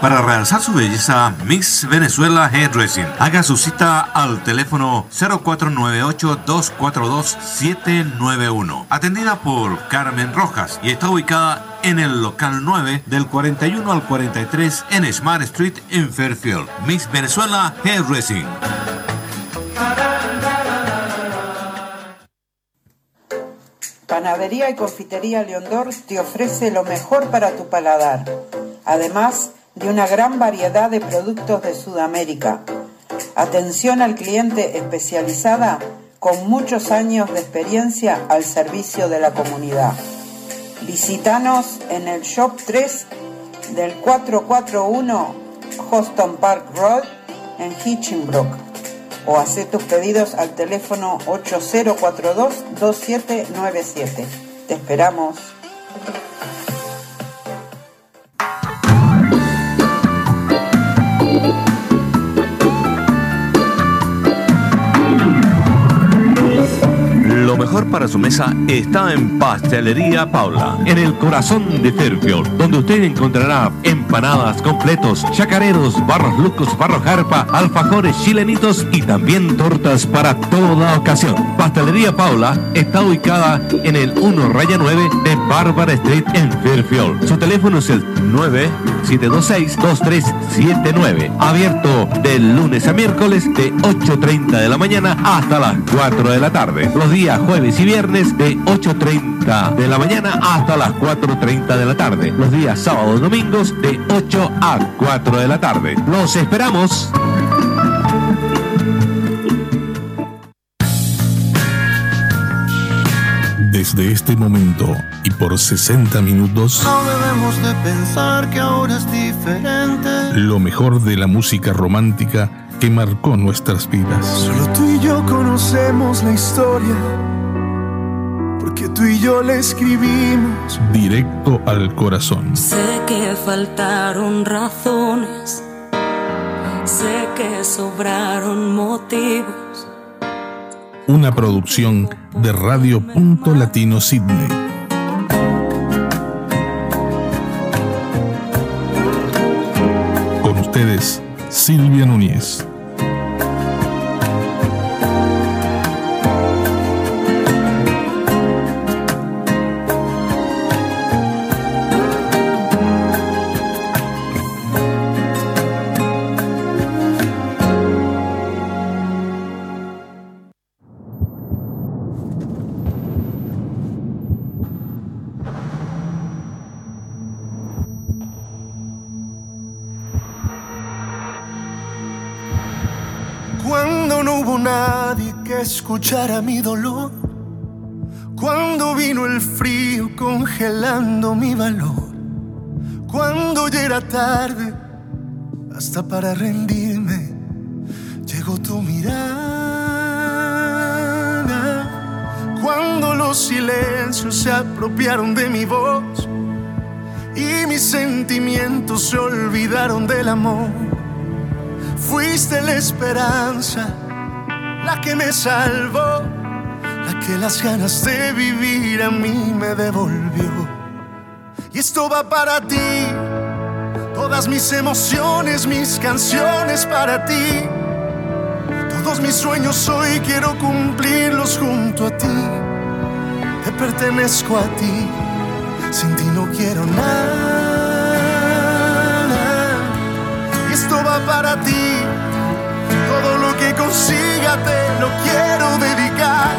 Para realzar su belleza, Miss Venezuela Hairdressing. Haga su cita al teléfono 0498-242-791. Atendida por Carmen Rojas y está ubicada en el local 9 del 41 al 43 en Smart Street en Fairfield. Miss Venezuela Hairdressing. Panadería y Confitería Leondor te ofrece lo mejor para tu paladar. Además, de una gran variedad de productos de Sudamérica. Atención al cliente especializada con muchos años de experiencia al servicio de la comunidad. Visítanos en el Shop 3 del 441 Houston Park Road en Hitchinbrook o haz tus pedidos al teléfono 8042-2797. Te esperamos. Mejor para su mesa está en Pastelería Paula, en el corazón de Fairfield, donde usted encontrará empanadas, completos, chacareros, barros lucos, barros jarpa, alfajores chilenitos y también tortas para toda ocasión. Pastelería Paula está ubicada en el 1 raya 9 de Barbara Street en Fairfield. Su teléfono es el 9726-2379. Abierto de lunes a miércoles de 8.30 de la mañana hasta las 4 de la tarde. Los días jueves y viernes de 8.30 de la mañana hasta las 4.30 de la tarde. Los días sábados y domingos de 8 a 4 de la tarde. Los esperamos. Desde este momento y por 60 minutos, No debemos de pensar que ahora es diferente. lo mejor de la música romántica que marcó nuestras vidas. Solo tú y yo conocemos la historia. Tú y yo la escribimos. Directo al corazón. Sé que faltaron razones, sé que sobraron motivos. Una producción de Radio Punto Latino Sydney. Con ustedes, Silvia Núñez. Escuchara mi dolor. Cuando vino el frío congelando mi valor. Cuando ya era tarde, hasta para rendirme, llegó tu mirada. Cuando los silencios se apropiaron de mi voz y mis sentimientos se olvidaron del amor. Fuiste la esperanza, la que me salvó, la que las ganas de vivir a mí me devolvió. Y esto va para ti, todas mis emociones, mis canciones para ti. Todos mis sueños hoy quiero cumplirlos junto a ti. Te pertenezco a ti, sin ti no quiero nada. Y esto va para ti, todo lo que te lo quiero dedicar.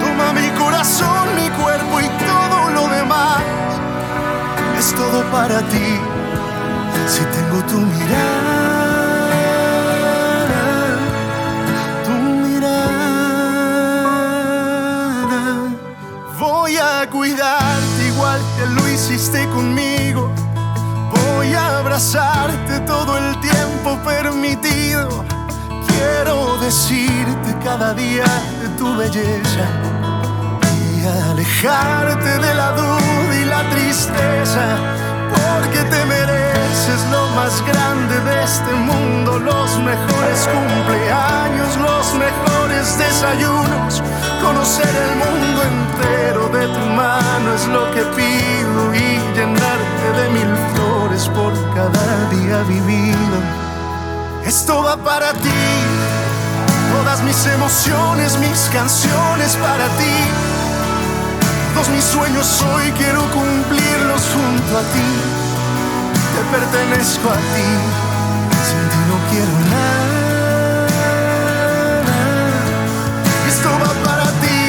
Toma mi corazón, mi cuerpo y todo lo demás. Es todo para ti, si tengo tu mirada. Tu mirada. Voy a cuidarte igual que lo hiciste conmigo. Voy a abrazarte todo el tiempo permitido. Quiero decirte cada día de tu belleza y alejarte de la duda y la tristeza. Porque te mereces lo más grande de este mundo, los mejores cumpleaños, los mejores desayunos. Conocer el mundo entero de tu mano es lo que pido y llenarte de mil flores por cada mis emociones, mis canciones para ti. Todos mis sueños hoy quiero cumplirlos junto a ti. Te pertenezco a ti, sin ti no quiero nada. Esto va para ti,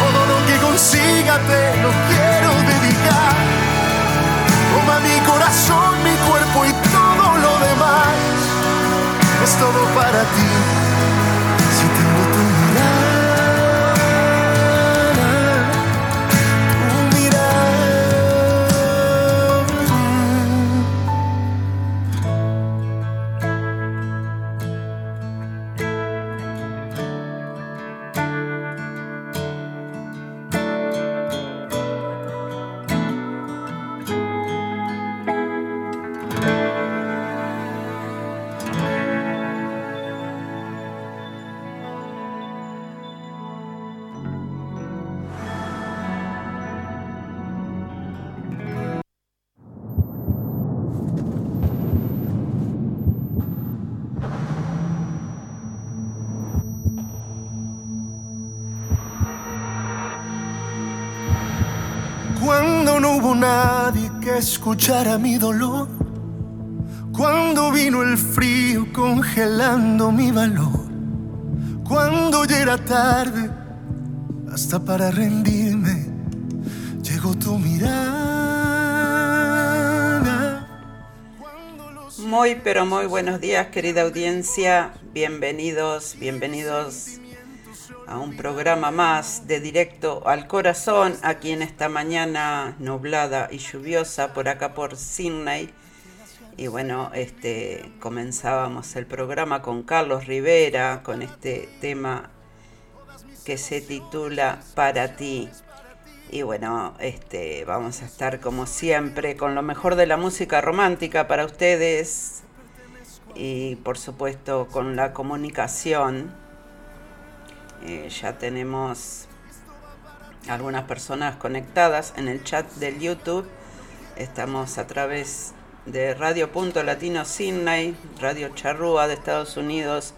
todo lo que consiga te lo quiero dedicar. Toma mi corazón, mi cuerpo y todo lo demás. Es todo para ti. Escuchara mi dolor. Cuando vino el frío congelando mi valor. Cuando ya era tarde, hasta para rendirme, llegó tu mirada. Muy, pero muy buenos días, querida audiencia. Bienvenidos, bienvenidos a un programa más de directo al corazón aquí en esta mañana nublada y lluviosa por acá por Sydney. Y bueno, este comenzábamos el programa con Carlos Rivera con este tema que se titula Para ti. Y bueno, este vamos a estar como siempre con lo mejor de la música romántica para ustedes y por supuesto con la comunicación eh, ya tenemos algunas personas conectadas en el chat del YouTube. Estamos a través de Radio Punto Latino Sydney, Radio Charrúa de Estados Unidos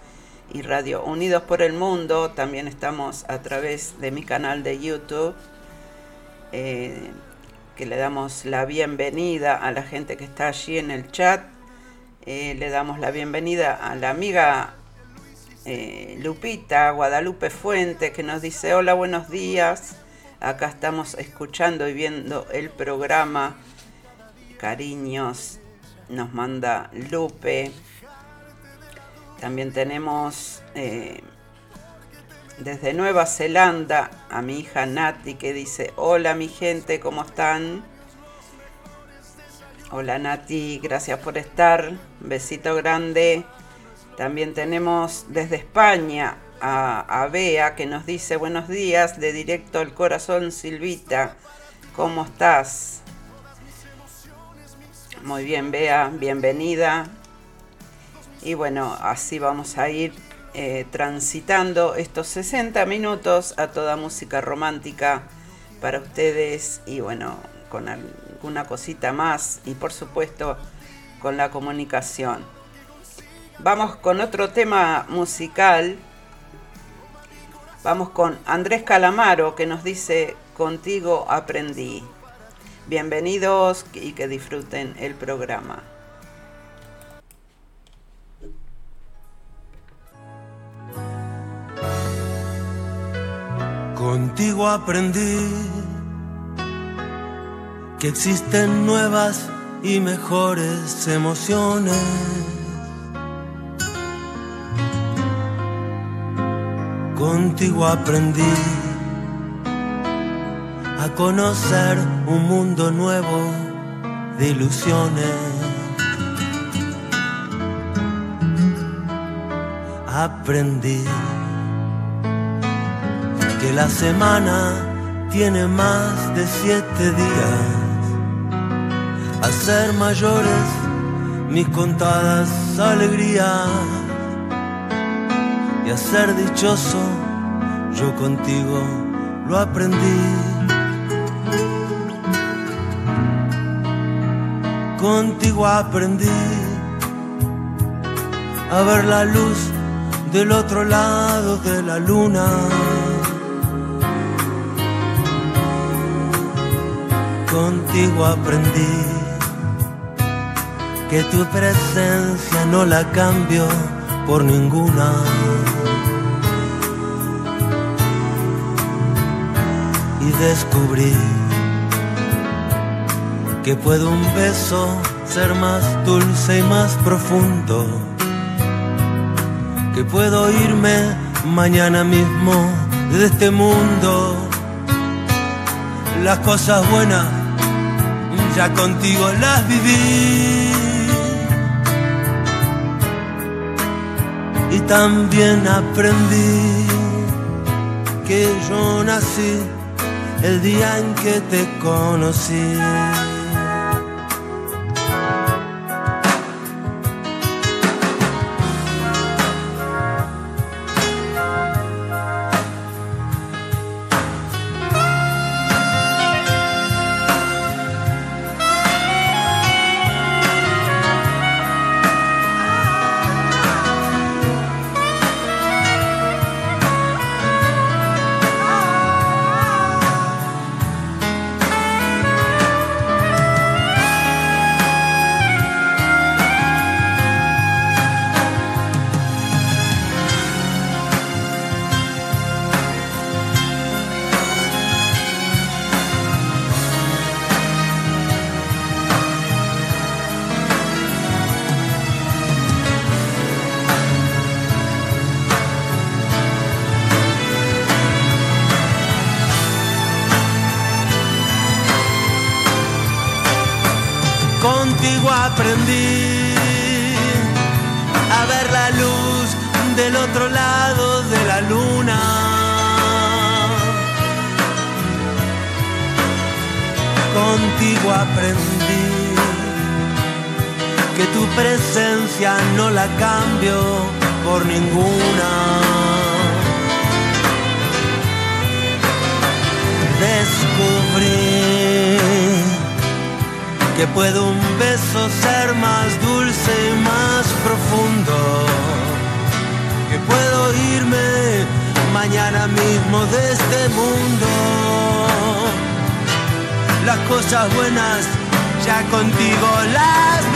y Radio Unidos por el Mundo. También estamos a través de mi canal de YouTube, eh, que le damos la bienvenida a la gente que está allí en el chat. Eh, le damos la bienvenida a la amiga eh, Lupita Guadalupe Fuente que nos dice hola, buenos días. Acá estamos escuchando y viendo el programa. Cariños, nos manda Lupe. También tenemos eh, desde Nueva Zelanda a mi hija Nati que dice, hola mi gente, ¿cómo están? Hola Nati, gracias por estar. Besito grande. También tenemos desde España a, Bea que nos dice buenos días de directo al corazón Silvita. ¿Cómo estás? Muy bien, Bea, bienvenida. Y bueno, así vamos a ir eh, transitando estos 60 minutos a toda música romántica para ustedes y bueno, con alguna cosita más y por supuesto con la comunicación. Vamos con otro tema musical. Vamos con Andrés Calamaro que nos dice, contigo aprendí. Bienvenidos y que disfruten el programa. Contigo aprendí que existen nuevas y mejores emociones Contigo aprendí a conocer un mundo nuevo de ilusiones. Aprendí que la semana tiene más de siete días. A ser mayores mis contadas alegrías y a ser dichoso, yo contigo lo aprendí. Contigo aprendí a ver la luz del otro lado de la luna. Contigo aprendí que tu presencia no la cambio por ninguna. Y descubrí que puede un beso ser más dulce y más profundo, que puedo irme mañana mismo de este mundo. Las cosas buenas ya contigo las viví. Y también aprendí que yo nací el día en que te conocí. presencia no la cambio por ninguna. Descubrí que puede un beso ser más dulce y más profundo. Que puedo irme mañana mismo de este mundo. Las cosas buenas ya contigo las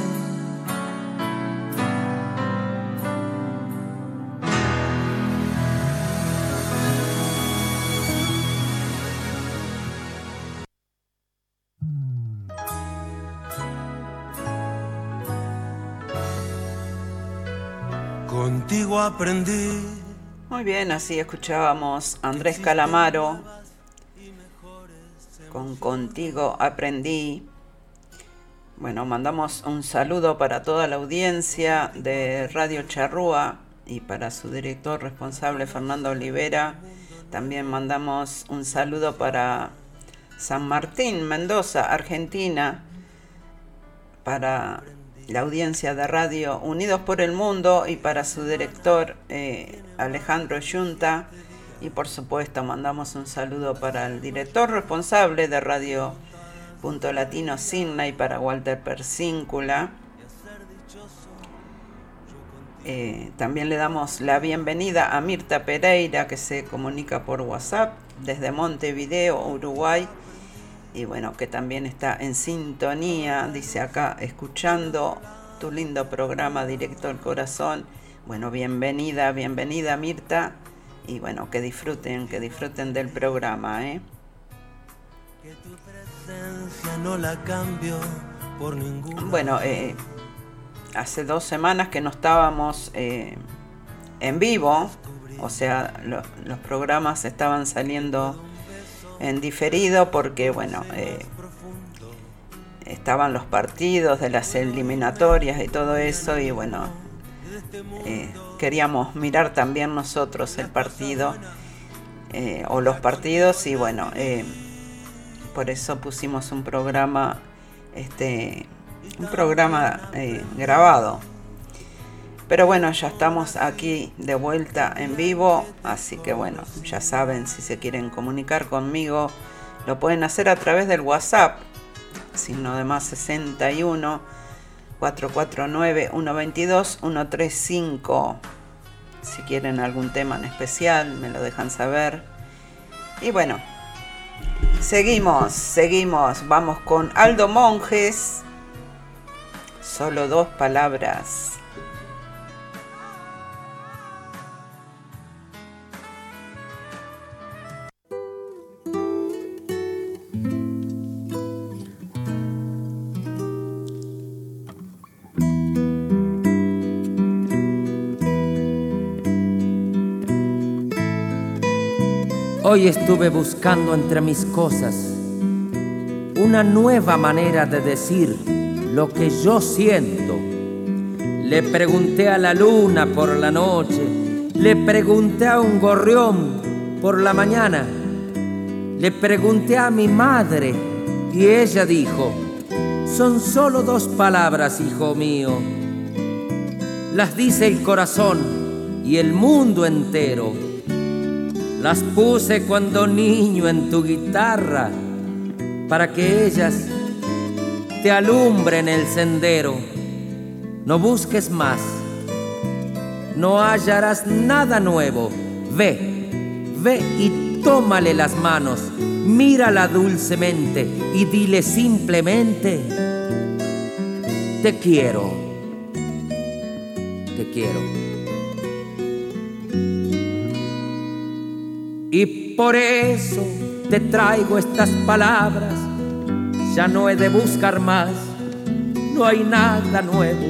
Muy bien, así escuchábamos Andrés Calamaro con Contigo aprendí. Bueno, mandamos un saludo para toda la audiencia de Radio Charrúa y para su director responsable Fernando Olivera. También mandamos un saludo para San Martín, Mendoza, Argentina, para la audiencia de Radio Unidos por el Mundo y para su director eh, Alejandro Yunta. Y por supuesto mandamos un saludo para el director responsable de Radio Punto Latino y para Walter Persíncula. Eh, también le damos la bienvenida a Mirta Pereira que se comunica por WhatsApp desde Montevideo, Uruguay y bueno, que también está en sintonía, dice acá, escuchando tu lindo programa Directo al Corazón. Bueno, bienvenida, bienvenida Mirta, y bueno, que disfruten, que disfruten del programa, ¿eh? no la cambio por Bueno, eh, hace dos semanas que no estábamos eh, en vivo, o sea, los programas estaban saliendo en diferido porque, bueno, eh, estaban los partidos de las eliminatorias y todo eso y bueno, eh, queríamos mirar también nosotros el partido eh, o los partidos y bueno, por eso pusimos un programa, este, un programa grabado. Pero bueno, ya estamos aquí de vuelta en vivo, así que bueno, ya saben, si se quieren comunicar conmigo, lo pueden hacer a través del WhatsApp, signo de más 61 449 122 135. Si quieren algún tema en especial, me lo dejan saber. Y bueno, seguimos, seguimos. Vamos con Aldo Monjes. Solo dos palabras. Hoy estuve buscando entre mis cosas una nueva manera de decir lo que yo siento. Le pregunté a la luna por la noche, le pregunté a un gorrión por la mañana, le pregunté a mi madre y ella dijo, son solo dos palabras, hijo mío. Las dice el corazón y el mundo entero las puse cuando niño en tu guitarra para que ellas te alumbren el sendero. No busques más, no hallarás nada nuevo. Ve, ve y tómale las manos, mírala dulcemente y dile simplemente, te quiero, te quiero. Y por eso te traigo estas palabras. Ya no he de buscar más, no hay nada nuevo.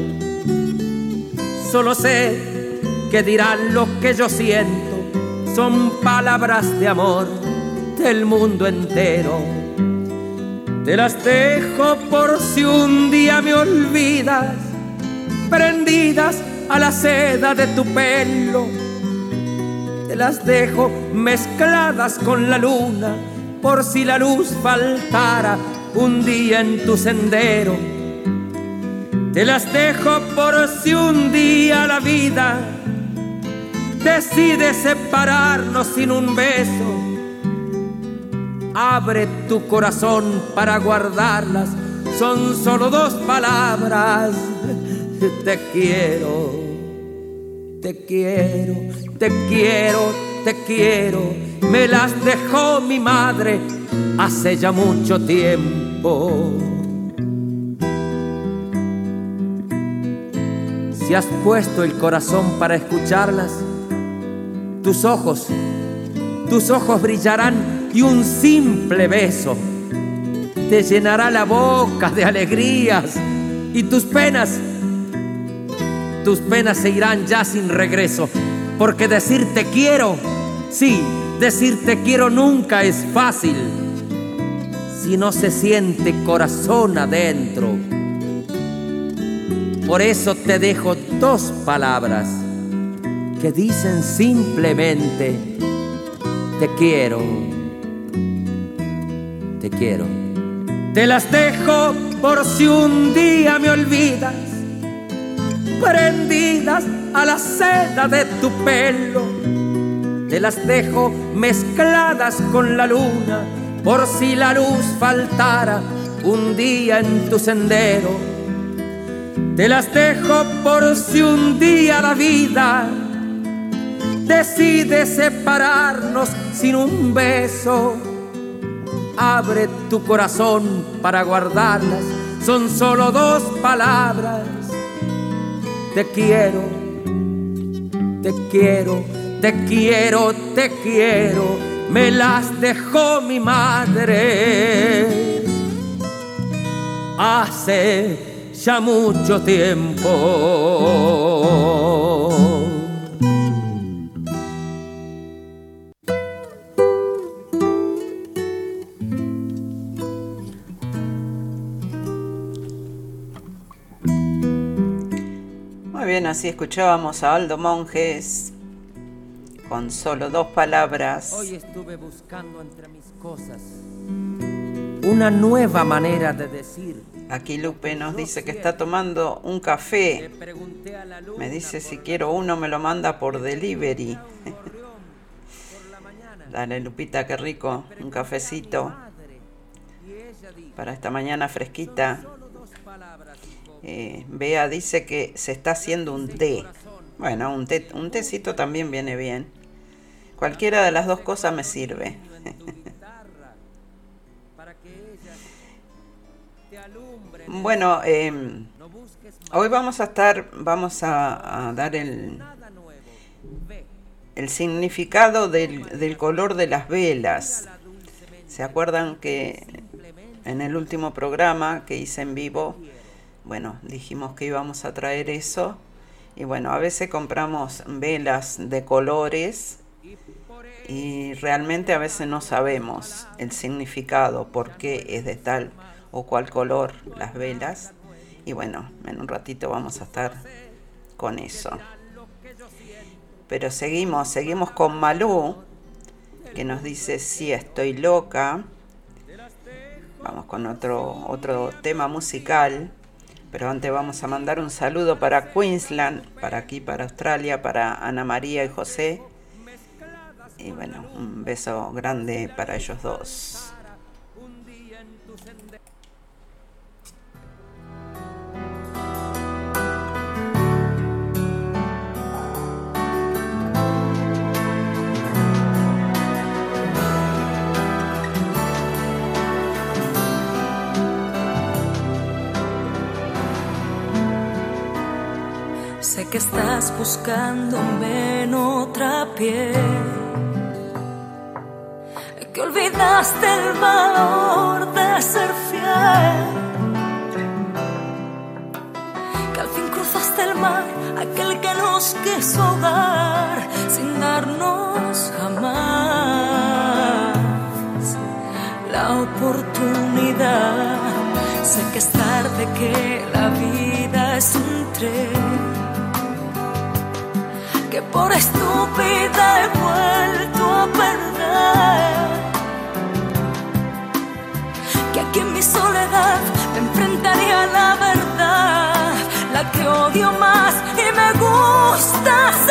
Solo sé que dirán lo que yo siento. Son palabras de amor del mundo entero. Te las dejo por si un día me olvidas, prendidas a la seda de tu pelo te las dejo mezcladas con la luna, por si la luz faltara un día en tu sendero. Te las dejo por si un día la vida decide separarnos sin un beso. Abre tu corazón para guardarlas, son solo dos palabras. Te quiero, te quiero, te quiero, te quiero, me las dejó mi madre hace ya mucho tiempo. Si has puesto el corazón para escucharlas, tus ojos, tus ojos brillarán y un simple beso te llenará la boca de alegrías y tus penas, tus penas se irán ya sin regreso porque decir te quiero, sí, decir te quiero nunca es fácil si no se siente corazón adentro. Por eso te dejo dos palabras que dicen simplemente te quiero, te quiero. Te las dejo por si un día me olvidas, prendidas a la seda de tu pelo. Te las dejo mezcladas con la luna por si la luz faltara un día en tu sendero. Te las dejo por si un día la vida decide separarnos sin un beso. Abre tu corazón para guardarlas, son solo dos palabras. Te quiero te quiero, te quiero, te quiero, me las dejó mi madre hace ya mucho tiempo. Bien, así escuchábamos a Aldo Monjes con solo dos palabras. Hoy estuve buscando entre mis cosas una nueva manera de decir. Aquí Lupe nos dice que está tomando un café. Me dice si quiero uno me lo manda por delivery. Dale Lupita, qué rico, un cafecito para esta mañana fresquita. Eh, Bea dice que se está haciendo un té. Bueno, un, té, un tecito también viene bien. Cualquiera de las dos cosas me sirve. bueno, em, hoy vamos a estar, vamos a, dar el, el significado del, del color de las velas. ¿Se acuerdan que en el último programa que hice en vivo, bueno, dijimos que íbamos a traer eso. Y bueno, a veces compramos velas de colores y realmente a veces no sabemos el significado, por qué es de tal o cual color las velas. Y bueno, en un ratito vamos a estar con eso. Pero seguimos, seguimos con Malú, que nos dice, sí, estoy loca. Vamos con otro, otro tema musical. Pero antes vamos a mandar un saludo para Queensland, para aquí, para Australia, para Ana María y José. Y bueno, un beso grande para ellos dos. Sé que estás buscándome en otra piel. Que olvidaste el valor de ser fiel. Que al fin cruzaste el mar, aquel que nos quiso ahogar sin darnos jamás la oportunidad. Sé que es tarde, que la vida es un tren que por estúpida he vuelto a perder. Que aquí en mi soledad me enfrentaría a la verdad, la que odio más y me gusta.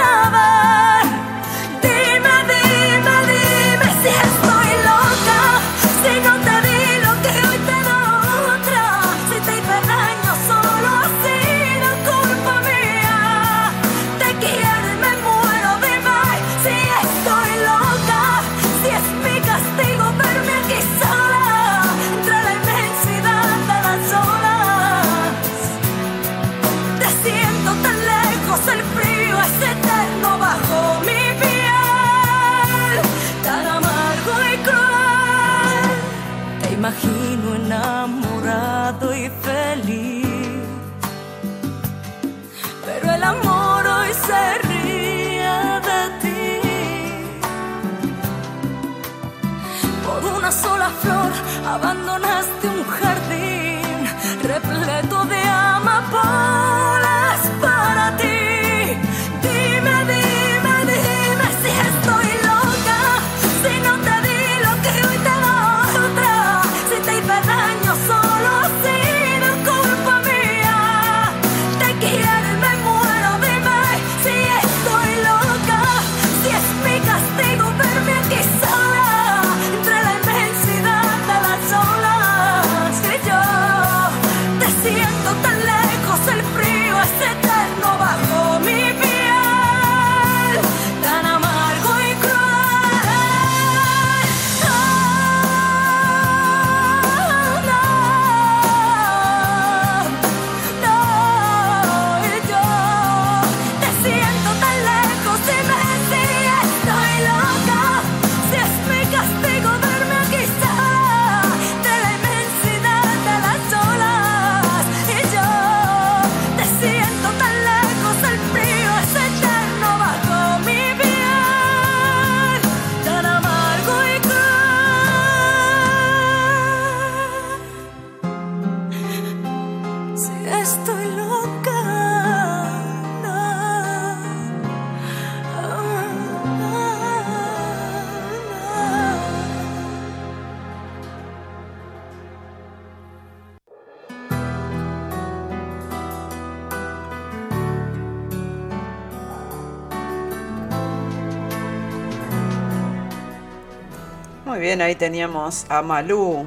Bien, ahí teníamos a Malú.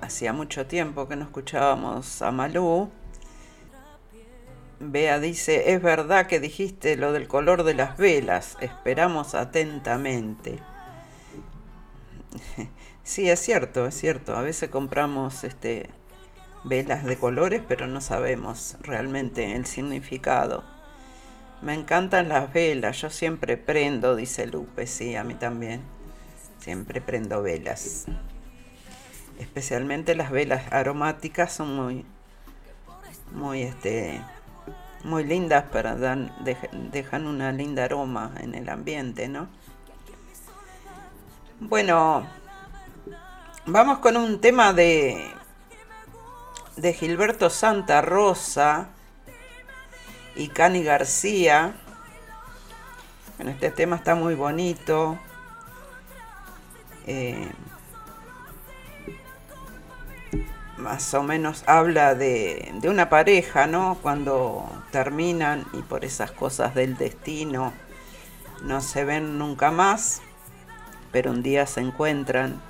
Hacía mucho tiempo que no escuchábamos a Malú. Bea dice, es verdad que dijiste lo del color de las velas, esperamos atentamente. Sí, es cierto, es cierto. A veces compramos este, velas de colores, pero no sabemos realmente el significado. Me encantan las velas, yo siempre prendo, dice Lupe, sí, a mí también. Siempre prendo velas. Especialmente las velas aromáticas son muy, muy, este, muy lindas para dar, dejan una linda aroma en el ambiente, ¿no? Bueno, vamos con un tema de, de Gilberto Santa Rosa y Cani García. Bueno, este tema está muy bonito. Eh, más o menos habla de, de, una pareja, ¿no? Cuando terminan y por esas cosas del destino no se ven nunca más, pero un día se encuentran.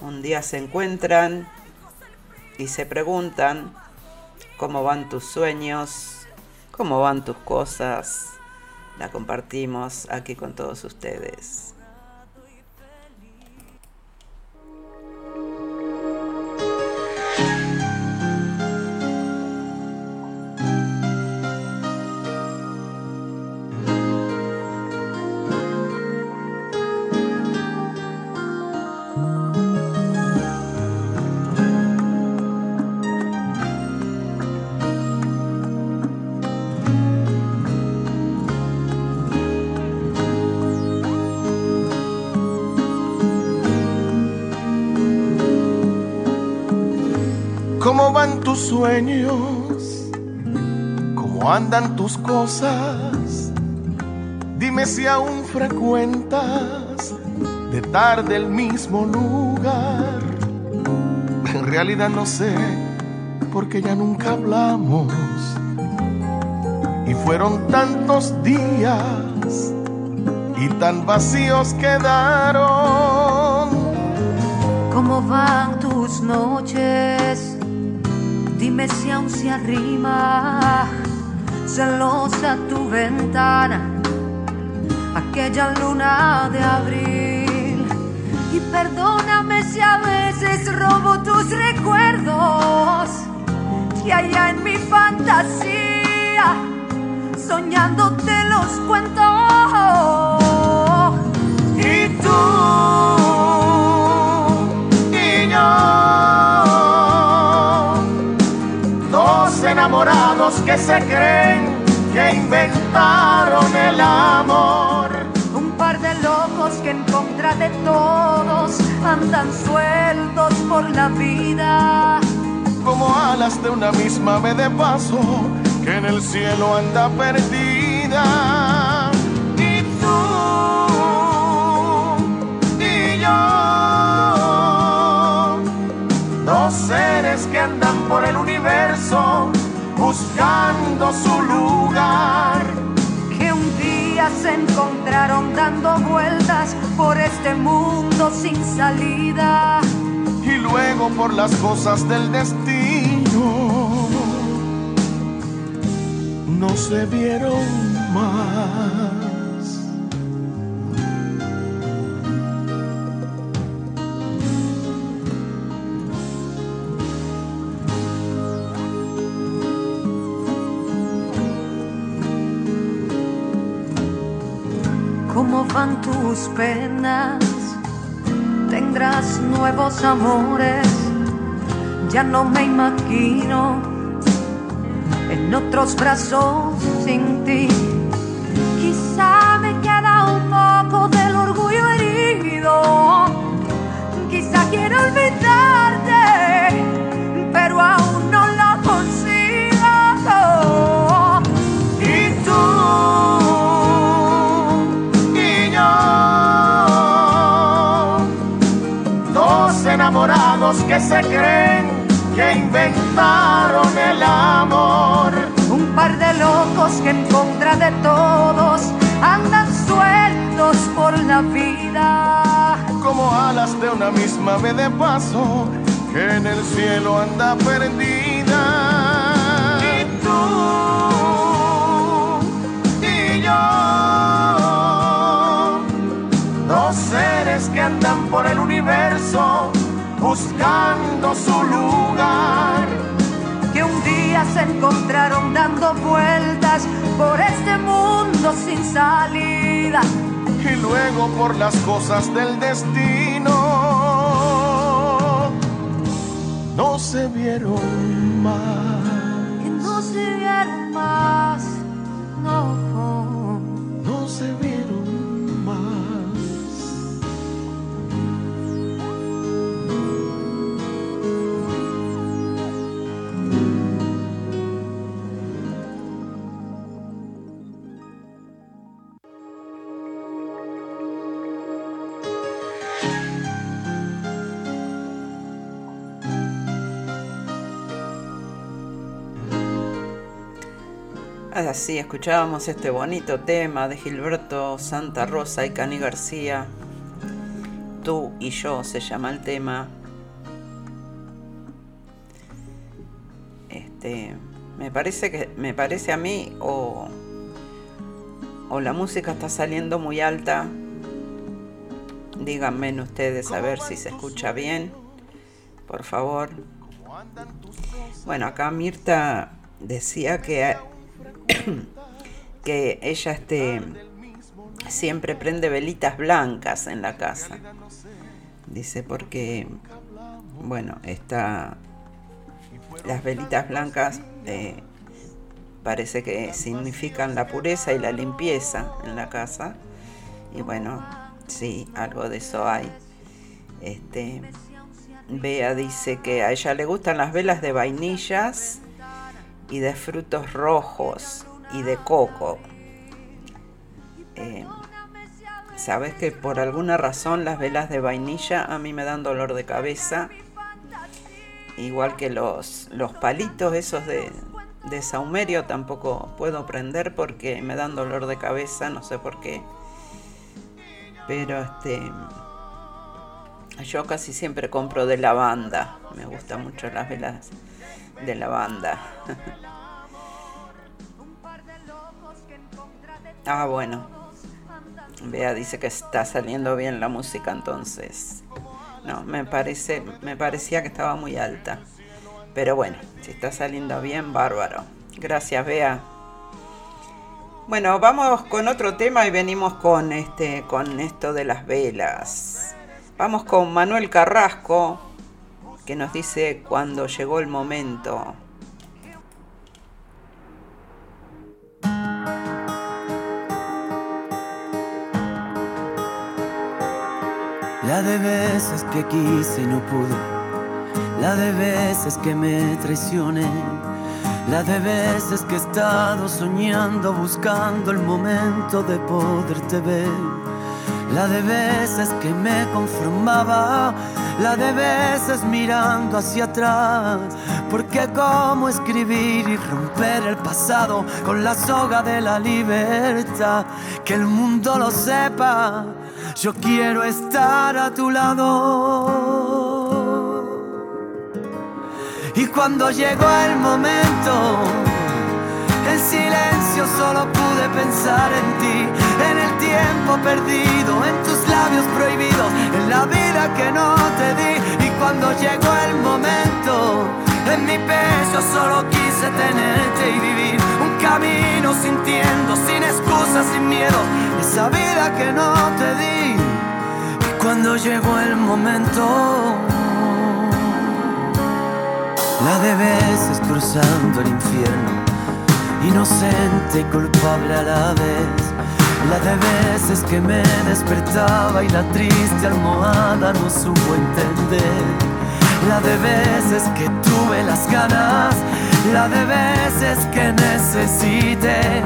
Un día se encuentran y se preguntan cómo van tus sueños, cómo van tus cosas. La compartimos aquí con todos ustedes. Tus sueños? ¿Cómo andan tus cosas? Dime si aún frecuentas de tarde el mismo lugar. En realidad no sé, porque ya nunca hablamos. Y fueron tantos días y tan vacíos quedaron. ¿Cómo van tus noches? Dime si aún se arrima celosa tu ventana, aquella luna de abril. Y perdóname si a veces robo tus recuerdos, que allá en mi fantasía, soñándote los cuento. Enamorados que se creen que inventaron el amor. Un par de locos que en contra de todos andan sueltos por la vida. como alas de una misma ave de paso que en el cielo anda perdida. Buscando su lugar. que un día se encontraron dando vueltas por este mundo sin salida. y luego por las cosas del destino no se vieron más. ¿Cómo van tus penas? Tendrás nuevos amores. Ya no me imagino en otros brazos que se creen que inventaron el amor. Un par de locos que en contra de todos andan sueltos por la la vida. Como alas de una misma ave de paso que en el cielo anda perdida. Y tú y yo, dos seres que andan por el universo buscando su lugar. Que un día se encontraron dando vueltas por este mundo sin salida. Y luego por las cosas del destino no se vieron más. Así escuchábamos este bonito tema de Gilberto Santa Rosa y Cani García. Tú y yo se llama el tema. Este, me parece que me parece a mí o o la música está saliendo muy alta. Díganme ustedes a ver si se escucha bien. Por favor. Bueno, acá Mirta decía que que ella este, siempre prende velitas blancas en la casa. Dice porque, bueno, está, las velitas blancas eh, parece que significan la pureza y la limpieza en la casa. Y bueno, sí, algo de eso hay. Este, Bea dice que a ella le gustan las velas de vainillas y de frutos rojos y de coco. Eh, Sabes que por alguna razón las velas de vainilla a mí me dan dolor de cabeza. Igual que los, los palitos esos de, de saumerio tampoco puedo prender porque me dan dolor de cabeza, no sé por qué. Pero este yo casi siempre compro de lavanda. Me gustan mucho las velas de lavanda. ah, bueno. Bea dice que está saliendo bien la música entonces. No, me parece, me parecía que estaba muy alta. Pero bueno, si está saliendo bien, bárbaro. Gracias, Bea. Bueno, vamos con otro tema y venimos con este con esto de las velas. Vamos con Manuel Carrasco que nos dice cuando llegó el momento. La de veces que quise y no pude, la de veces que me traicioné, la de veces que he estado soñando, buscando el momento de poderte ver, la de veces que me conformaba, la de veces mirando hacia atrás, porque cómo escribir y romper el pasado con la soga de la libertad, que el mundo lo sepa yo quiero estar a tu lado. Y cuando llegó el momento, en silencio solo pude pensar en ti, en el tiempo perdido, en tus labios prohibidos, en la vida que no te di. Y cuando llegó el momento, en mi pecho solo quise tenerte y vivir un camino sintiendo, sin excusas, sin miedo, esa vida que no te di. Y cuando llegó el momento, la de veces cruzando el infierno, inocente y culpable a la vez. La de veces que me despertaba y la triste almohada no supo entender. La de veces que tuve las ganas, la de veces que necesité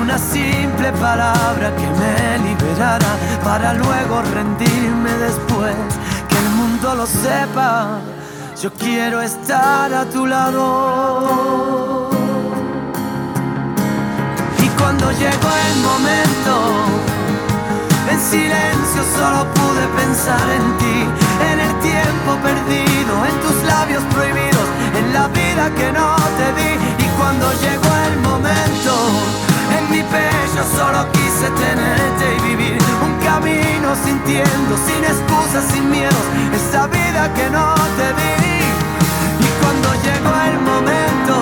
una simple palabra que me liberara para luego rendirme después. Que el mundo lo sepa, yo quiero estar a tu lado. Llegó el momento, en silencio solo pude pensar en ti, en el tiempo perdido, en tus labios prohibidos, en la vida que no te di. Y cuando llegó el momento, en mi pecho solo quise tenerte y vivir un camino sintiendo, sin excusas, sin miedos, esa vida que no te di. Y cuando llegó el momento,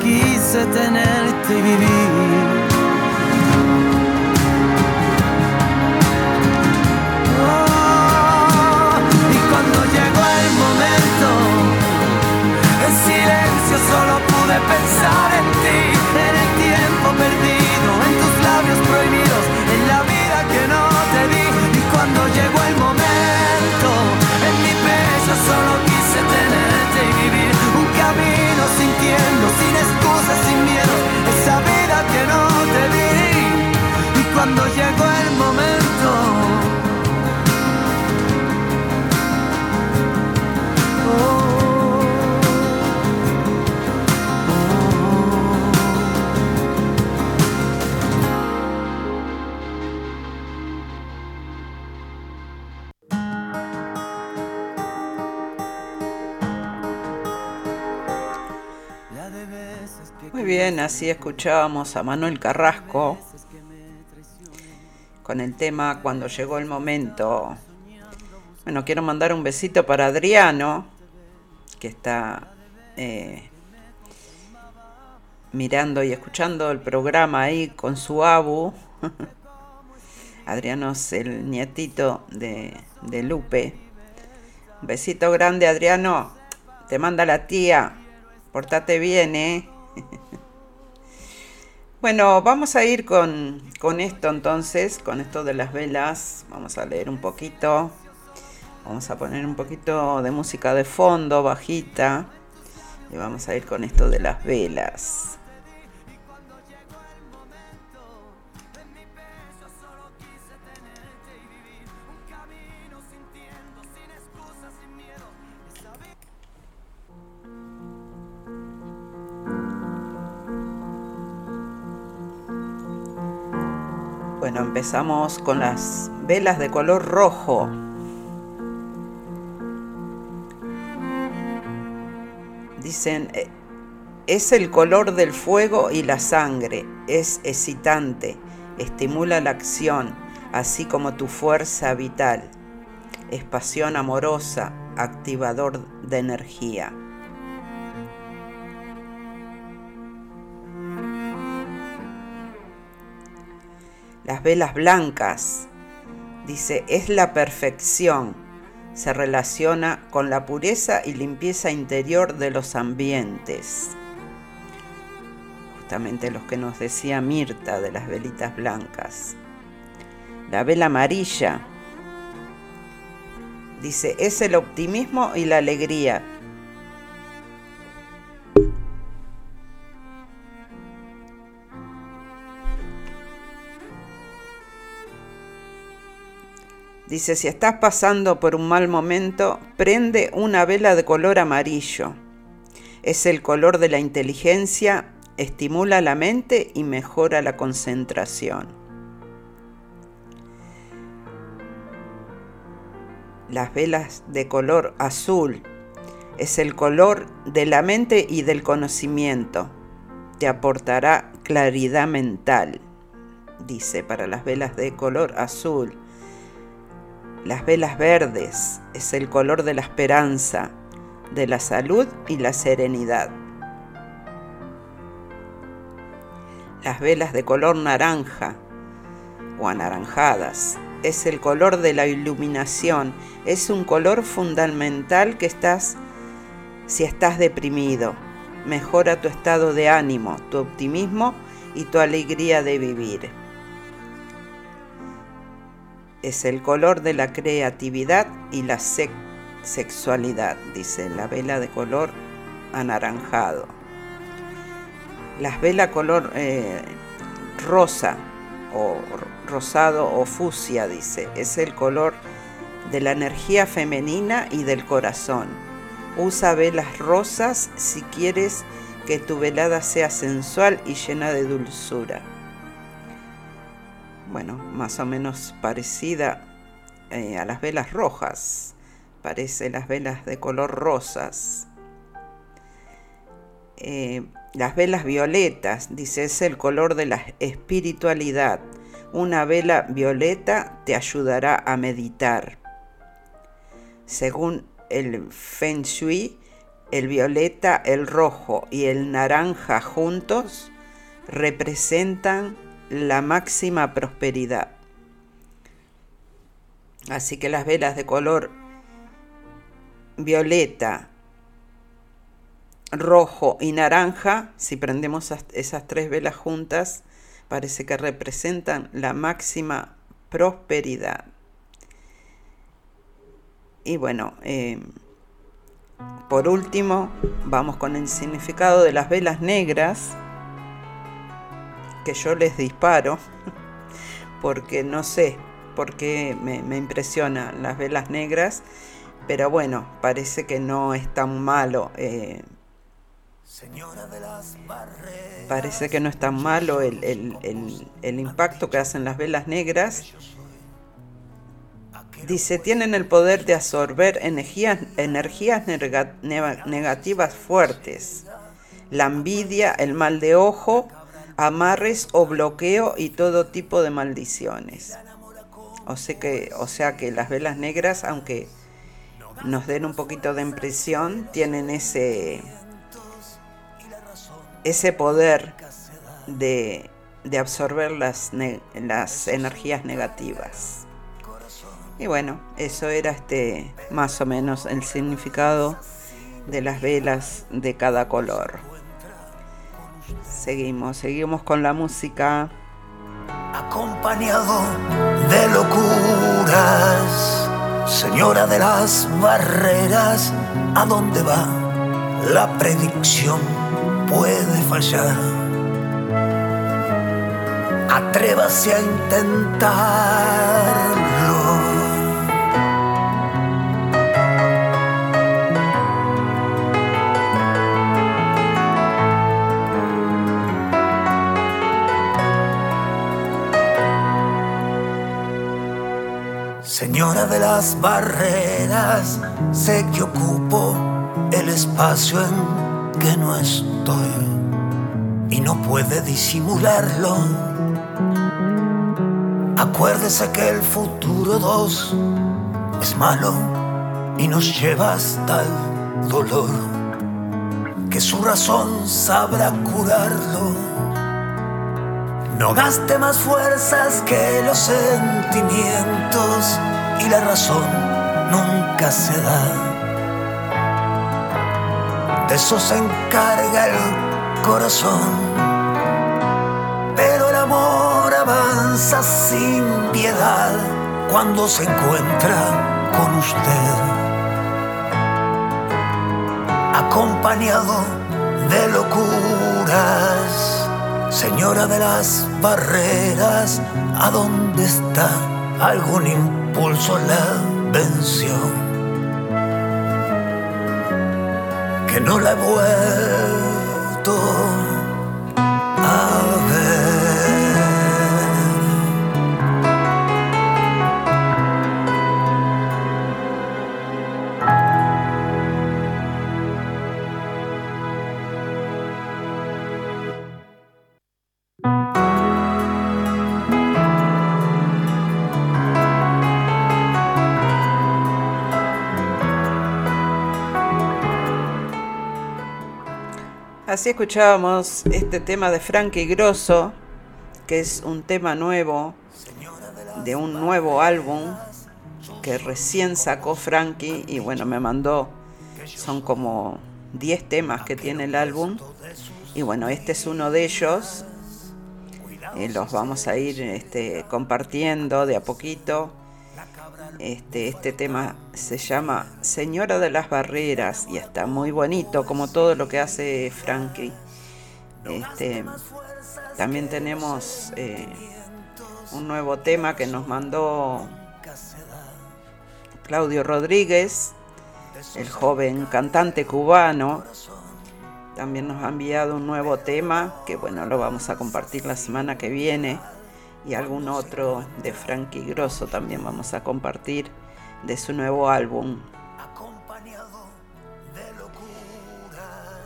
quise tenerte y vivir. Así escuchábamos a Manuel Carrasco con el tema Cuando llegó el momento. Bueno, quiero mandar un besito para Adriano, que está eh, mirando y escuchando el programa ahí con su abu. Adriano es el nietito de, de Lupe. Un besito grande, Adriano. Te manda la tía. Portate bien, ¿eh? Bueno, vamos a ir con, esto entonces, con esto de las velas. Vamos a leer un poquito. Vamos a poner un poquito de música de fondo, bajita. Y vamos a ir con esto de las velas. Bueno, empezamos con las velas de color rojo. Dicen, eh, es el color del fuego y la sangre, es excitante, estimula la acción, así como tu fuerza vital. Es pasión amorosa, activador de energía. Las velas blancas, dice, es la perfección. Se relaciona con la pureza y limpieza interior de los ambientes. Justamente los que nos decía Mirta de las velitas blancas. La vela amarilla, dice, es el optimismo y la alegría, Dice, si estás pasando por un mal momento, prende una vela de color amarillo. Es el color de la inteligencia, estimula la mente y mejora la concentración. Las velas de color azul es el color de la mente y del conocimiento. Te aportará claridad mental, dice, para las velas de color azul las velas verdes es el color de la esperanza, de la salud y la serenidad. Las velas de color naranja o anaranjadas es el color de la iluminación, es un color fundamental que estás si estás deprimido. Mejora tu estado de ánimo, tu optimismo y tu alegría de vivir es el color de la creatividad y la sexualidad, dice la vela de color anaranjado. Las velas color eh, rosa o rosado o fucsia, dice, es el color de la energía femenina y del corazón. Usa velas rosas si quieres que tu velada sea sensual y llena de dulzura. Bueno, más o menos parecida eh, a las velas rojas. Parece las velas de color rosas. Eh, las velas violetas, dice, es el color de la espiritualidad. Una vela violeta te ayudará a meditar. Según el Feng Shui, el violeta, el rojo y el naranja juntos representan la máxima prosperidad. Así que las velas de color violeta, rojo y naranja, si prendemos esas tres velas juntas, parece que representan la máxima prosperidad. Y bueno, eh, por último, vamos con el significado de las velas negras, que yo les disparo, porque no sé por qué me, me impresionan las velas negras, pero bueno, parece que no es tan malo. Eh, parece que no es tan malo el, el impacto que hacen las velas negras Dice, tienen el poder de absorber energías, energías negativas fuertes, la envidia, el mal de ojo, amarres o bloqueo y todo tipo de maldiciones. O sea que, las velas negras, aunque nos den un poquito de impresión, tienen ese, ese poder de, de absorber las, las energías negativas. Y bueno, eso era este más o menos el significado de las velas de cada color. Seguimos, seguimos con la música. Acompañado de locuras, señora de las barreras, ¿a dónde va? La predicción puede fallar. Atrévase a intentarlo Señora de las barreras, sé que ocupo el espacio en que no estoy y no puede disimularlo. Acuérdese que el futuro dos es malo y nos lleva hasta el dolor, que su razón sabrá curarlo no gaste más fuerzas que los sentimientos y la razón nunca se da. De eso se encarga el corazón. Pero el amor avanza sin piedad cuando se encuentra con usted. Acompañado de locuras Señora de las barreras, ¿a dónde está? Algún impulso la venció. Que no la he vuelto Así escuchábamos este tema de Frankie Grosso, que es un tema nuevo de un nuevo álbum que recién sacó Frankie y bueno, me mandó, son como 10 temas que tiene el álbum. Y bueno, este es uno de ellos, y los vamos a ir este, compartiendo de a poquito Este, este tema se llama Señora de las Barreras y está muy bonito como todo lo que hace Frankie. Este, también tenemos eh, un nuevo tema que nos mandó Claudio Rodríguez, el joven cantante cubano. También nos ha enviado un nuevo tema que bueno, lo vamos a compartir la semana que viene y algún otro de Frankie Grosso también vamos a compartir de su nuevo álbum.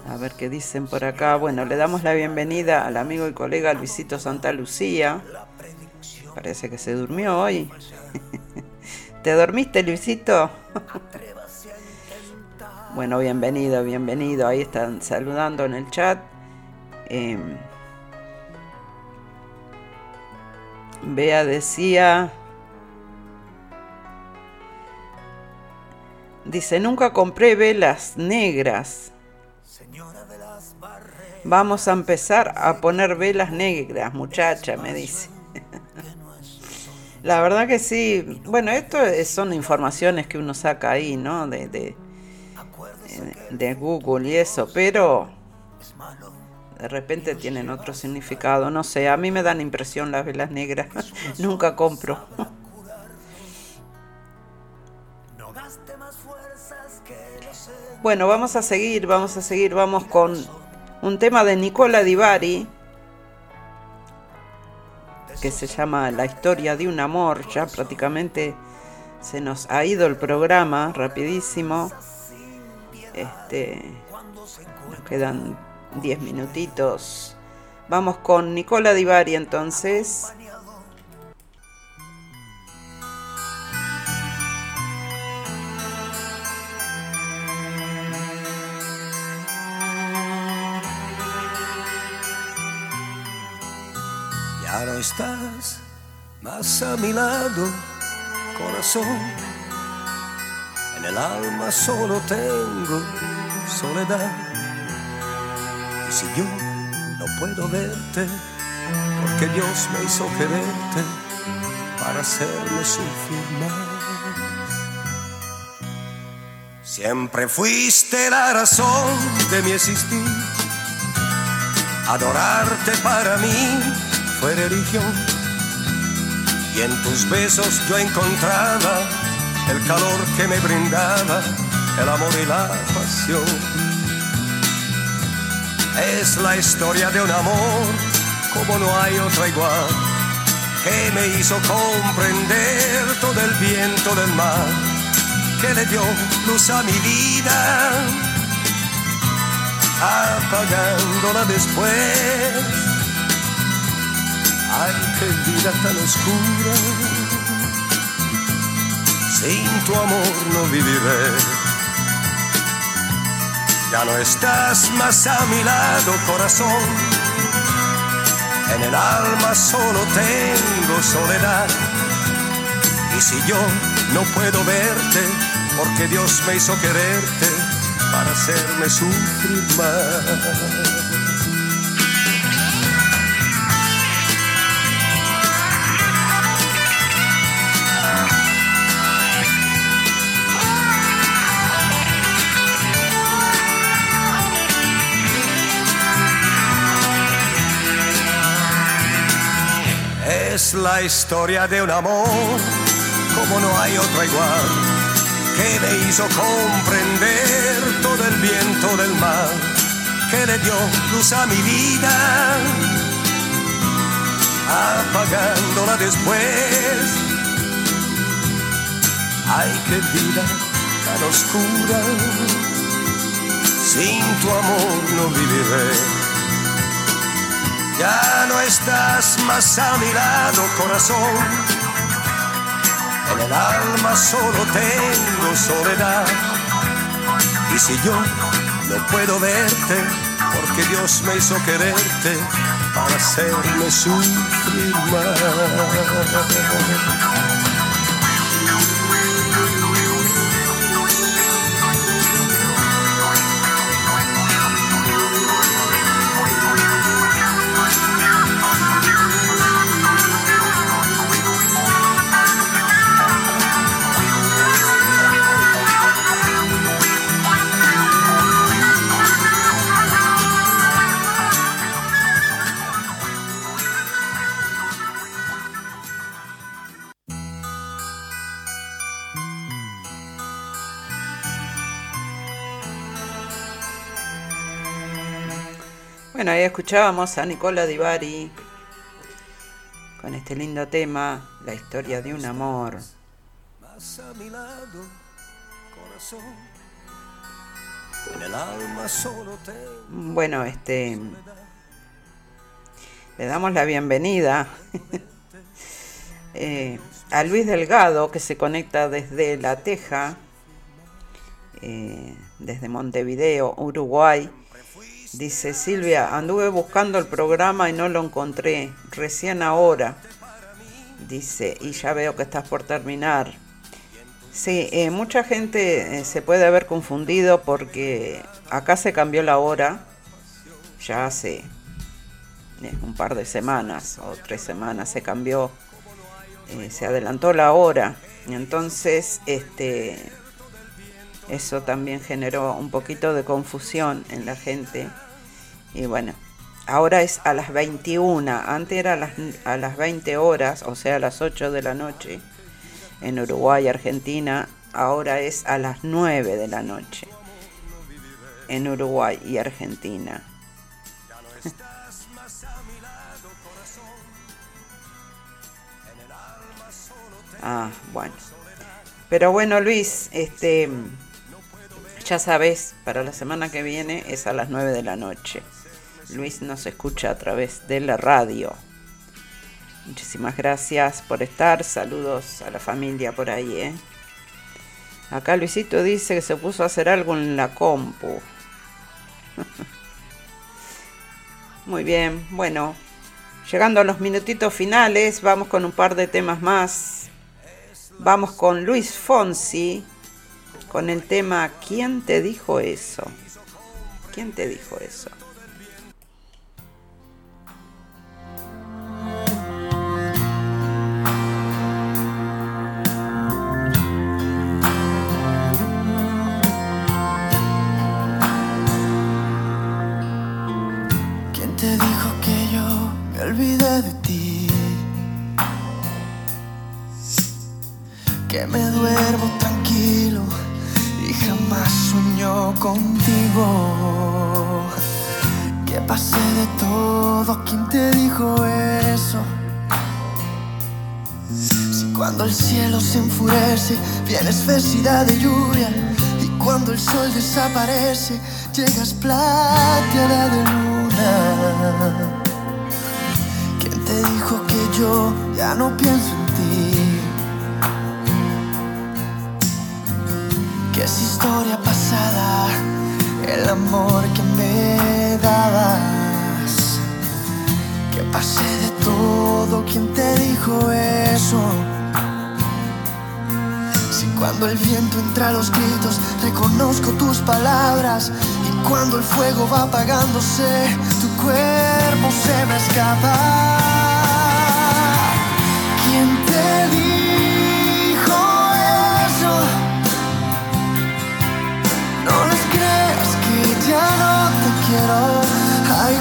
A ver qué dicen por acá. Bueno, le damos la bienvenida al amigo y colega Luisito Santa Lucía. Parece que se durmió hoy. ¿Te dormiste, Luisito? bueno, bienvenido, bienvenido. Ahí están saludando en el chat. Eh, Bea decía, dice, nunca compré velas negras. Vamos a empezar a poner velas negras, muchacha, me dice. La verdad que sí. Bueno, esto son informaciones que uno saca ahí, ¿no? De, de, de Google y eso, pero de repente tienen otro significado, no sé, a mí me dan impresión las velas negras, nunca compro. Bueno, vamos a seguir, vamos a seguir, vamos con un tema de Nicola Di Bari que se llama La historia de un amor, ya prácticamente se nos ha ido el programa rapidísimo. Este nos quedan 10 minutitos. Vamos con Nicola Divari entonces. Ya no estás más a mi lado, corazón. En el alma solo tengo soledad si yo no puedo verte, porque Dios me hizo quererte para hacerme sufrir más. Siempre fuiste la razón de mi existir. Adorarte para mí fue religión. Y en tus besos yo encontraba el calor que me brindaba, el amor y la pasión es la historia de un amor como no hay otra igual, que me hizo comprender todo el viento del mar, que le dio luz a mi vida, apagándola después. Ay, qué vida tan oscura, sin tu amor no viviré ya no estás más a mi lado, corazón. En el alma solo tengo soledad. Y si yo no puedo verte, porque Dios me hizo quererte para hacerme sufrir más. Es la historia de un amor como no hay otra igual, que me hizo comprender todo el viento del mar, que le dio luz a mi vida, apagándola después. Ay, qué vida tan oscura, sin tu amor no viviré estás más a mi lado, corazón. En el alma solo tengo soledad. Y si yo no puedo verte, porque Dios me hizo quererte para hacerme sufrir más. Bueno, ahí escuchábamos a Nicola Di Bari con este lindo tema, la historia de un amor. Bueno, este le damos la bienvenida eh, a Luis Delgado que se conecta desde La Teja, eh, desde Montevideo, Uruguay. Dice Silvia, anduve buscando el programa y no lo encontré, recién ahora. Dice, y ya veo que estás por terminar. Sí, eh, mucha gente se puede haber confundido porque acá se cambió la hora, ya hace un par de semanas o tres semanas se cambió, eh, se adelantó la hora. Entonces, este, eso también generó un poquito de confusión en la gente. Y bueno, ahora es a las 21, antes era a las, a las 20 horas, o sea, a las 8 de la noche en Uruguay, Argentina, ahora es a las 9 de la noche en Uruguay y Argentina. Ah, bueno. Pero bueno, Luis, este ya sabes, para la semana que viene es a las 9 de la noche. Luis nos escucha a través de la radio. Muchísimas gracias por estar. Saludos a la familia por ahí, ¿eh? Acá Luisito dice que se puso a hacer algo en la compu. Muy bien, bueno, llegando a los minutitos finales, vamos con un par de temas más. Vamos con Luis Fonsi con el tema ¿Quién te dijo eso? ¿Quién te dijo eso? ¿Quién te dijo que yo me duermo jamás sueño contigo. Que pasé de todo, ¿quién te dijo eso? Si cuando el cielo se enfurece, viene espesidad de lluvia. Y cuando el sol desaparece, llegas plateada de luna. ¿Quién te dijo que yo ya no pienso en es historia pasada, el amor que me dabas. Que pasé de todo, ¿quién te dijo eso? Si cuando el viento entra a los gritos, reconozco tus palabras. Y cuando el fuego va apagándose, tu cuerpo se me escapa. Te quiero. Ay,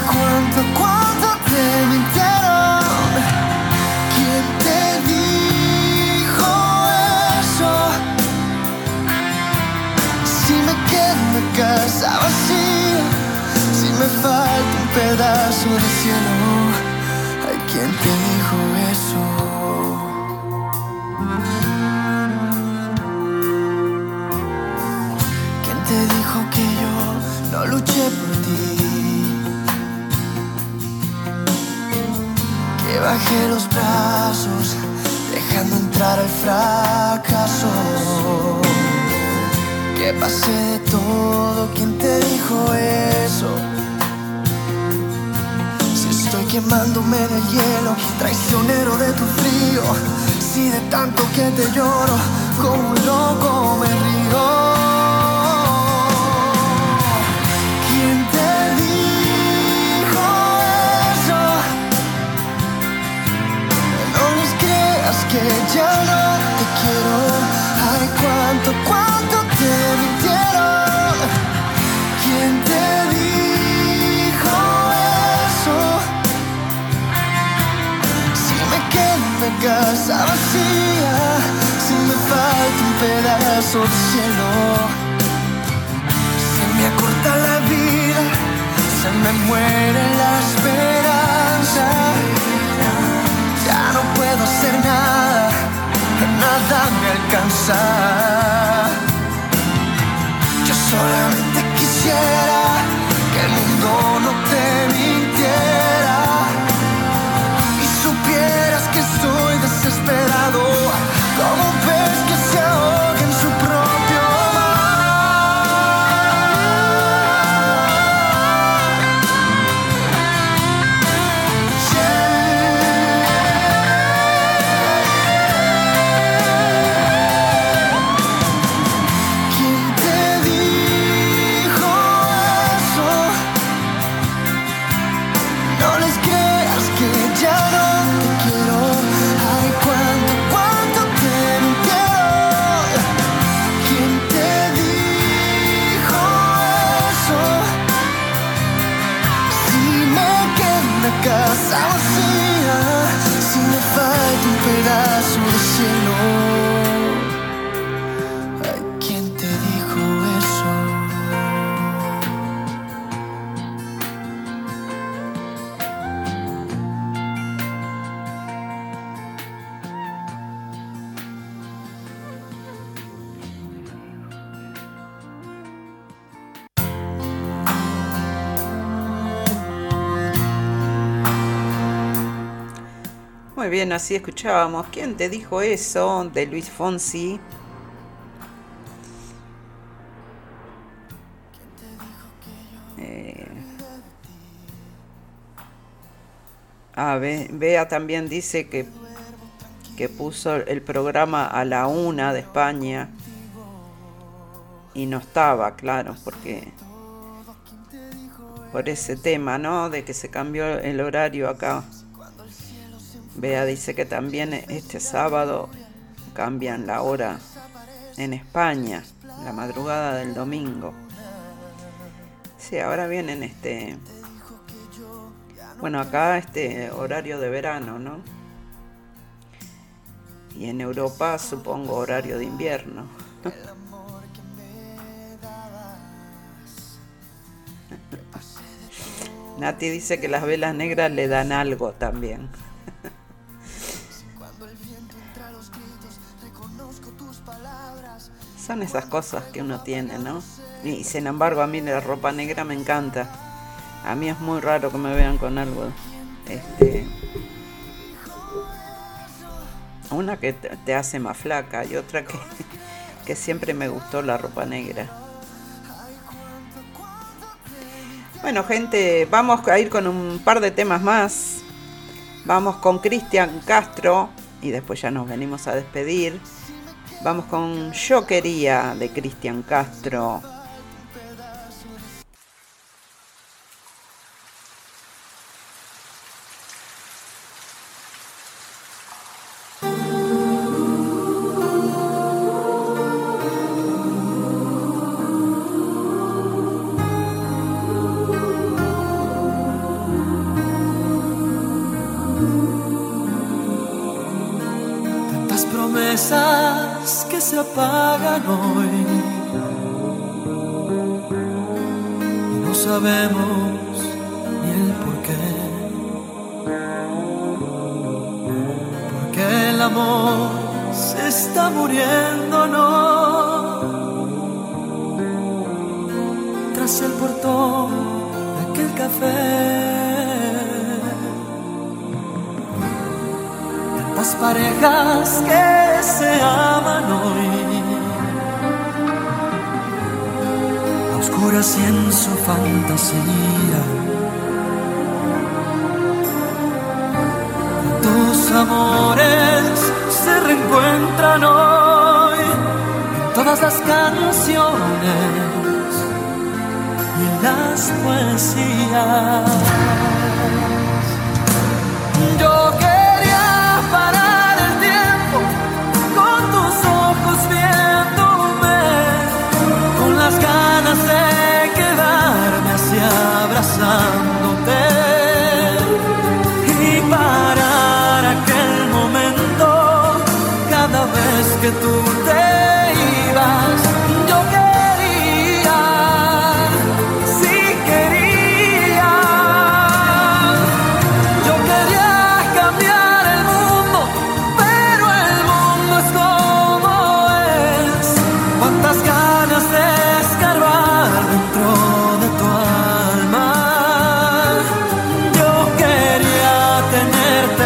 Así escuchábamos. ¿Quién te dijo eso? De Luis Fonsi. Eh, Ah, Be- Bea también dice que, que puso el programa a la una de España y no estaba, claro, porque por ese tema, ¿no? De que se cambió el horario acá. Bea dice que también este sábado cambian la hora en España, la madrugada del domingo. Sí, ahora vienen este. Bueno, acá este horario de verano, ¿no? Y en Europa supongo horario de invierno. Nati dice que las velas negras le dan algo también. Son esas cosas que uno tiene, ¿no? Y sin embargo a mí la ropa negra me encanta. A mí es muy raro que me vean con algo. Este. Una que te hace más flaca y otra que, que siempre me gustó la ropa negra. Bueno, gente, vamos a ir con un par de temas más. Vamos con Cristian Castro y después ya nos venimos a despedir. Vamos con Yo quería de Cristian Castro.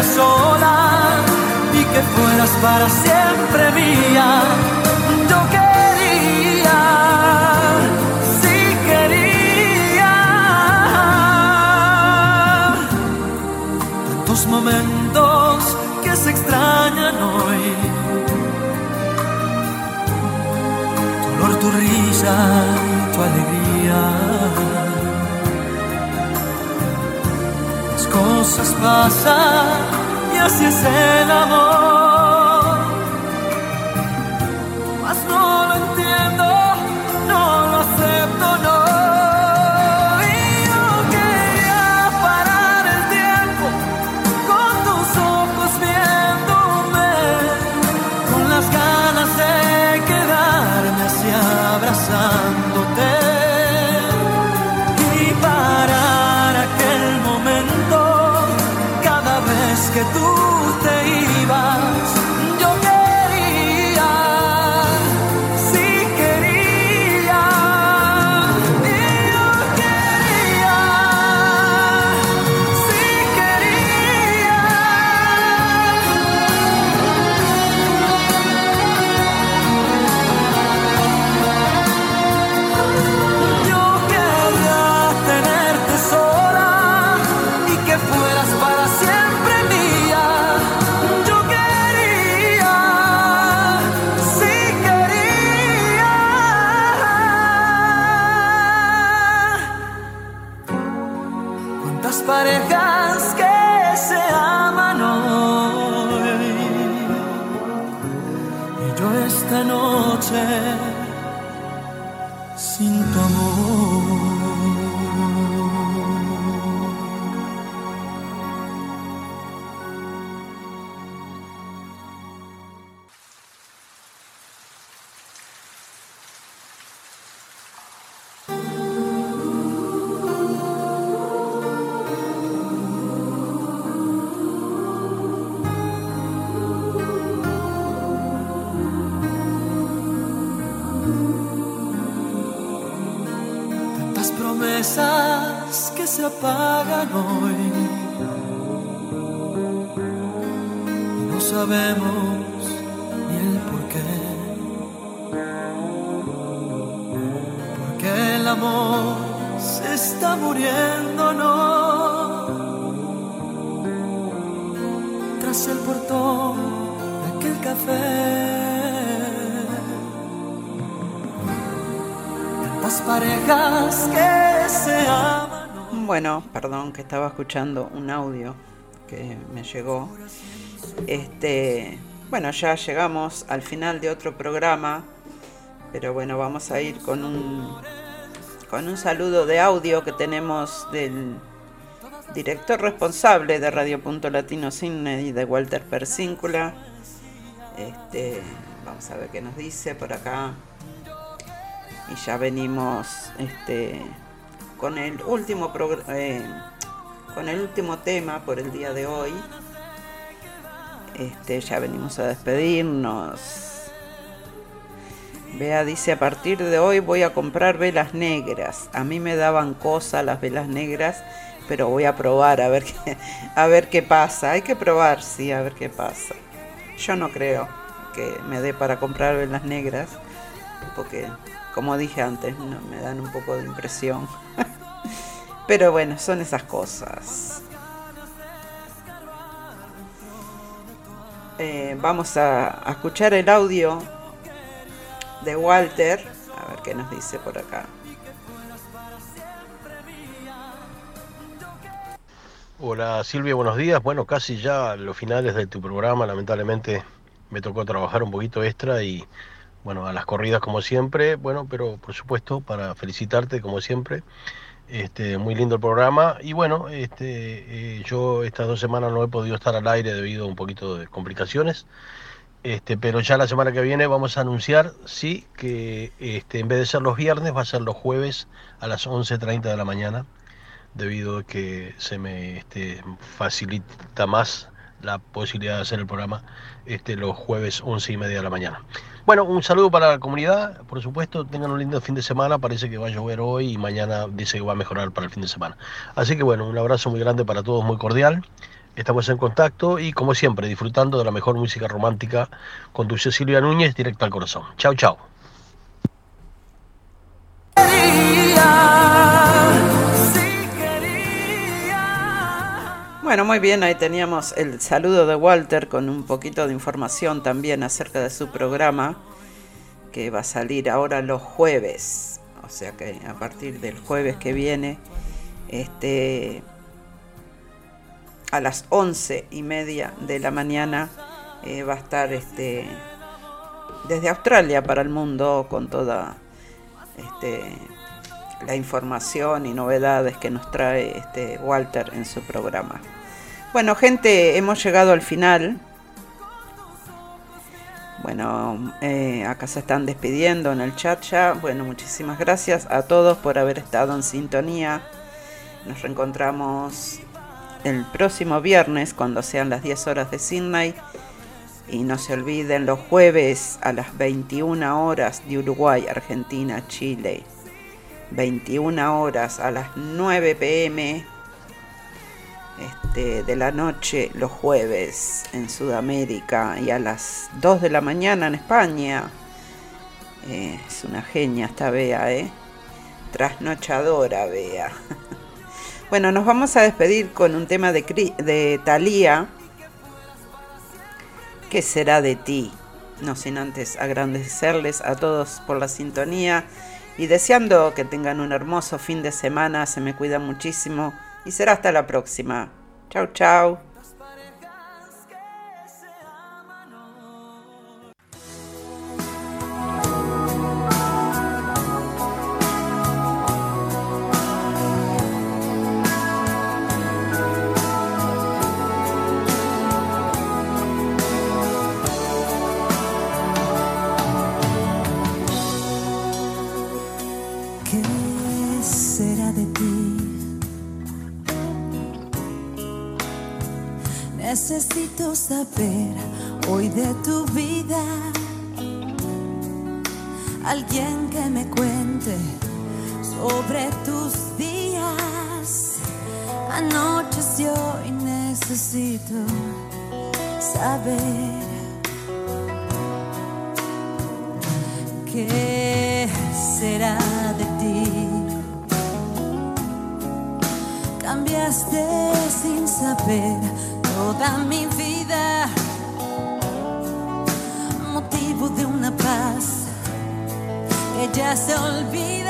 sola y que fueras para siempre mía. Yo quería, sí quería. Tantos momentos que se extrañan hoy. Tu olor, tu risa, tu alegría. Cosas pasan y así es el amor. Se apagan hoy y no sabemos ni el por qué. Porque el amor se está muriendo, no. Tras el portón de aquel café. Tantas parejas que se aman. Bueno, perdón que estaba escuchando un audio que me llegó. Este, bueno, ya llegamos al final de otro programa, pero bueno, vamos a ir con un con un saludo de audio que tenemos del director responsable de Radio Punto Latino Cine y de Walter Persíncula. Este, vamos a ver qué nos dice por acá. Y ya venimos este, con el último eh, con el último tema por el día de hoy. Este, ya venimos a despedirnos. Bea dice, a partir de hoy voy a comprar velas negras. A mí me daban cosa las velas negras, pero voy a probar a ver qué, a ver qué pasa. Hay que probar, sí, a ver qué pasa. Yo no creo que me dé para comprar velas negras, porque como dije antes, me dan un poco de impresión. pero bueno, son esas cosas. Eh, vamos a, a escuchar el audio de Walter. A ver qué nos dice por acá. Hola Silvia, buenos días. Bueno, casi ya los finales de tu programa, lamentablemente me tocó trabajar un poquito extra y bueno, a las corridas como siempre, bueno, pero por supuesto para felicitarte como siempre. Este, muy lindo el programa y bueno, este, eh, yo estas dos semanas no he podido estar al aire debido a un poquito de complicaciones. Este, pero ya la semana que viene vamos a anunciar, sí, que este, en vez de ser los viernes, va a ser los jueves a las 11.30 de la mañana, debido a que se me este, facilita más la posibilidad de hacer el programa este, los jueves 11 y media de la mañana. Bueno, un saludo para la comunidad, por supuesto, tengan un lindo fin de semana, parece que va a llover hoy y mañana dice que va a mejorar para el fin de semana. Así que bueno, un abrazo muy grande para todos, muy cordial. estamos en contacto y como siempre disfrutando de la mejor música romántica con Dulce Silvia Núñez directo al corazón. Chao, chao. Bueno, muy bien, ahí teníamos el saludo de Walter con un poquito de información también acerca de su programa que va a salir ahora los jueves, o sea que a partir del jueves que viene, este, a las once y media de la mañana eh, va a estar este, desde Australia para el mundo con toda este, la información y novedades que nos trae este Walter en su programa. Bueno, gente, hemos llegado al final. Bueno, eh, acá se están despidiendo en el chat ya. Bueno, muchísimas gracias a todos por haber estado en sintonía. Nos reencontramos el próximo viernes cuando sean las 10 horas de Sydney. Y no se olviden los jueves a las 21 horas de Uruguay, Argentina, Chile. 21 horas a las 9 pm este, de la noche los jueves en Sudamérica y a las 2 de la mañana en España. Eh, es una genia esta Bea, ¿eh? Trasnochadora, Bea. bueno, nos vamos a despedir con un tema de, de Thalía. ¿Qué será de ti? No sin antes agradecerles a todos por la sintonía y deseando que tengan un hermoso fin de semana. Se me cuida muchísimo y será hasta la próxima. Chao, chao. De tu vida. Alguien que me cuente sobre tus días. Anocheció y necesito saber qué será de ti. Cambiaste sin saber toda mi olvida.